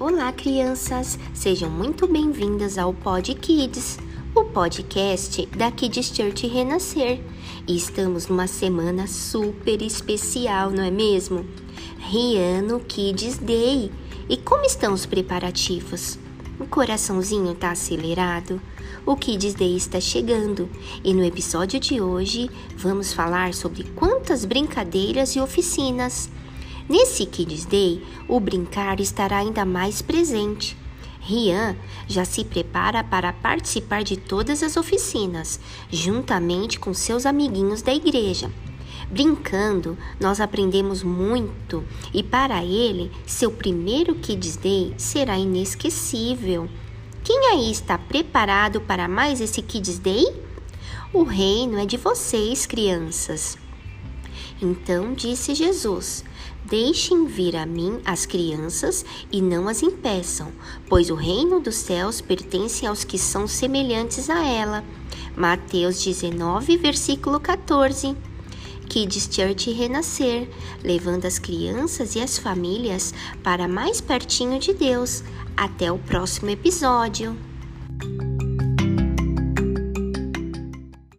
Olá, crianças! Sejam muito bem-vindas ao Pod Kids, o podcast da Kids Church Renascer. E estamos numa semana super especial, não é mesmo? Riano Kids Day. E como estão os preparativos? O coraçãozinho tá acelerado? O Kids Day está chegando e no episódio de hoje vamos falar sobre quantas brincadeiras e oficinas. Nesse Kids Day, o brincar estará ainda mais presente. Rian já se prepara para participar de todas as oficinas, juntamente com seus amiguinhos da igreja. Brincando, nós aprendemos muito e para ele, seu primeiro Kids Day será inesquecível. Quem aí está preparado para mais esse Kids Day? O reino é de vocês, crianças. Então disse Jesus: Deixem vir a mim as crianças e não as impeçam, pois o reino dos céus pertence aos que são semelhantes a ela. Mateus 19, versículo 14. Kids Church renascer, levando as crianças e as famílias para mais pertinho de Deus. Até o próximo episódio.